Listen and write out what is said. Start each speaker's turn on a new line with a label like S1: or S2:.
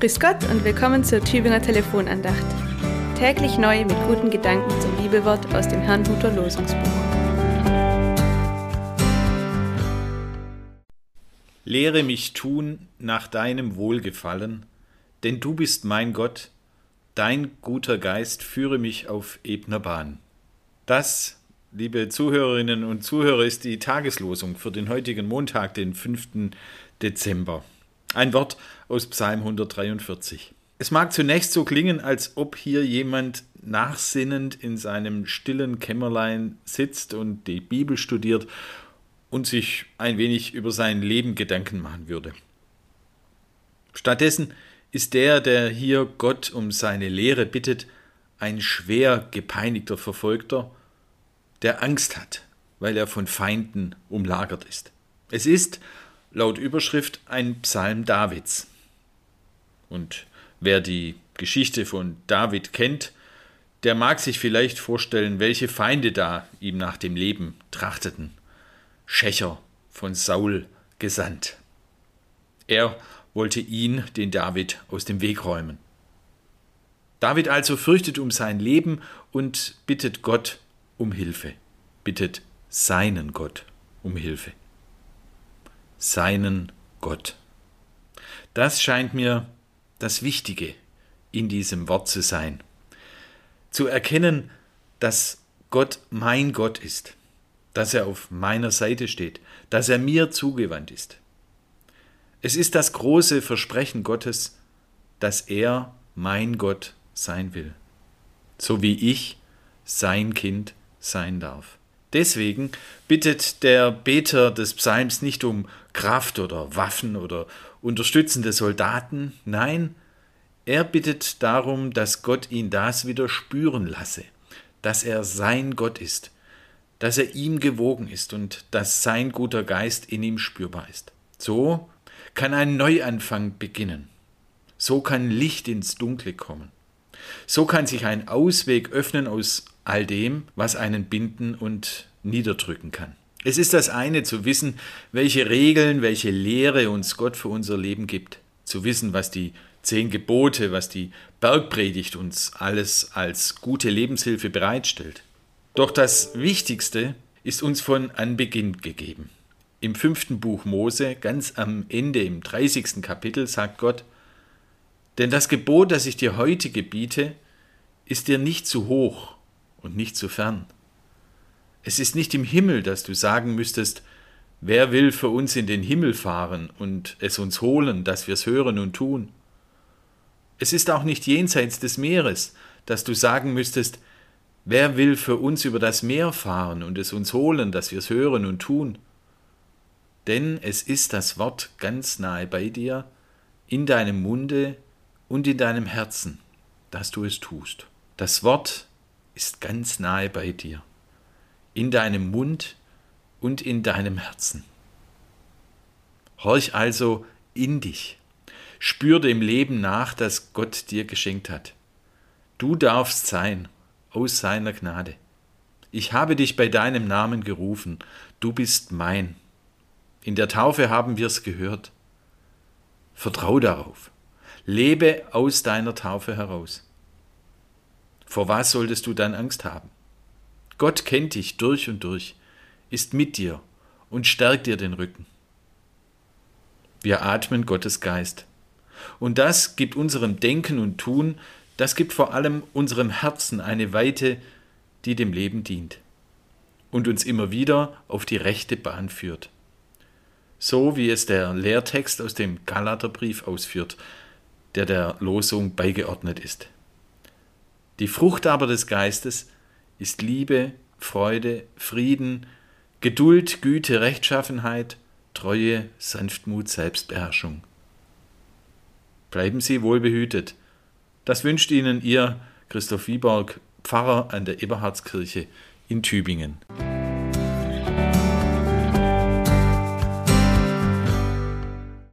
S1: Grüß Gott und willkommen zur Tübinger Telefonandacht. Täglich neu mit guten Gedanken zum Bibelwort aus dem Herrnhuter Losungsbuch.
S2: Lehre mich tun nach deinem Wohlgefallen, denn du bist mein Gott, dein guter Geist führe mich auf ebner Bahn. Das, liebe Zuhörerinnen und Zuhörer, ist die Tageslosung für den heutigen Montag, den 5. Dezember. Ein Wort aus Psalm 143. Es mag zunächst so klingen, als ob hier jemand nachsinnend in seinem stillen Kämmerlein sitzt und die Bibel studiert und sich ein wenig über sein Leben Gedanken machen würde. Stattdessen ist der, der hier Gott um seine Lehre bittet, ein schwer gepeinigter Verfolgter, der Angst hat, weil er von Feinden umlagert ist. Es ist, laut Überschrift ein Psalm Davids. Und wer die Geschichte von David kennt, der mag sich vielleicht vorstellen, welche Feinde da ihm nach dem Leben trachteten. Schächer von Saul gesandt. Er wollte ihn, den David, aus dem Weg räumen. David also fürchtet um sein Leben und bittet Gott um Hilfe, bittet seinen Gott um Hilfe seinen Gott. Das scheint mir das Wichtige in diesem Wort zu sein. Zu erkennen, dass Gott mein Gott ist, dass er auf meiner Seite steht, dass er mir zugewandt ist. Es ist das große Versprechen Gottes, dass er mein Gott sein will, so wie ich sein Kind sein darf. Deswegen bittet der Beter des Psalms nicht um Kraft oder Waffen oder unterstützende Soldaten, nein, er bittet darum, dass Gott ihn das wieder spüren lasse, dass er sein Gott ist, dass er ihm gewogen ist und dass sein guter Geist in ihm spürbar ist. So kann ein Neuanfang beginnen. So kann Licht ins Dunkle kommen. So kann sich ein Ausweg öffnen aus all dem, was einen binden und niederdrücken kann. Es ist das eine zu wissen, welche Regeln, welche Lehre uns Gott für unser Leben gibt, zu wissen, was die zehn Gebote, was die Bergpredigt uns alles als gute Lebenshilfe bereitstellt. Doch das Wichtigste ist uns von Anbeginn gegeben. Im fünften Buch Mose, ganz am Ende im 30. Kapitel, sagt Gott, denn das Gebot, das ich dir heute gebiete, ist dir nicht zu hoch und nicht zu fern. Es ist nicht im Himmel, dass du sagen müsstest, wer will für uns in den Himmel fahren und es uns holen, dass wir es hören und tun. Es ist auch nicht jenseits des Meeres, dass du sagen müsstest, wer will für uns über das Meer fahren und es uns holen, dass wir es hören und tun. Denn es ist das Wort ganz nahe bei dir, in deinem Munde und in deinem Herzen, dass du es tust. Das Wort ist ganz nahe bei dir, in deinem Mund und in deinem Herzen. Horch also in dich, spür dem Leben nach, das Gott dir geschenkt hat. Du darfst sein aus seiner Gnade. Ich habe dich bei deinem Namen gerufen, du bist mein. In der Taufe haben wir es gehört. Vertrau darauf. Lebe aus deiner Taufe heraus. Vor was solltest du dann Angst haben? Gott kennt dich durch und durch, ist mit dir und stärkt dir den Rücken. Wir atmen Gottes Geist. Und das gibt unserem Denken und Tun, das gibt vor allem unserem Herzen eine Weite, die dem Leben dient und uns immer wieder auf die rechte Bahn führt. So wie es der Lehrtext aus dem Galaterbrief ausführt, der der Losung beigeordnet ist. Die Frucht aber des Geistes ist Liebe, Freude, Frieden, Geduld, Güte, Rechtschaffenheit, Treue, Sanftmut, Selbstbeherrschung. Bleiben Sie wohlbehütet. Das wünscht Ihnen Ihr Christoph Wieborg, Pfarrer an der Eberhardskirche in Tübingen.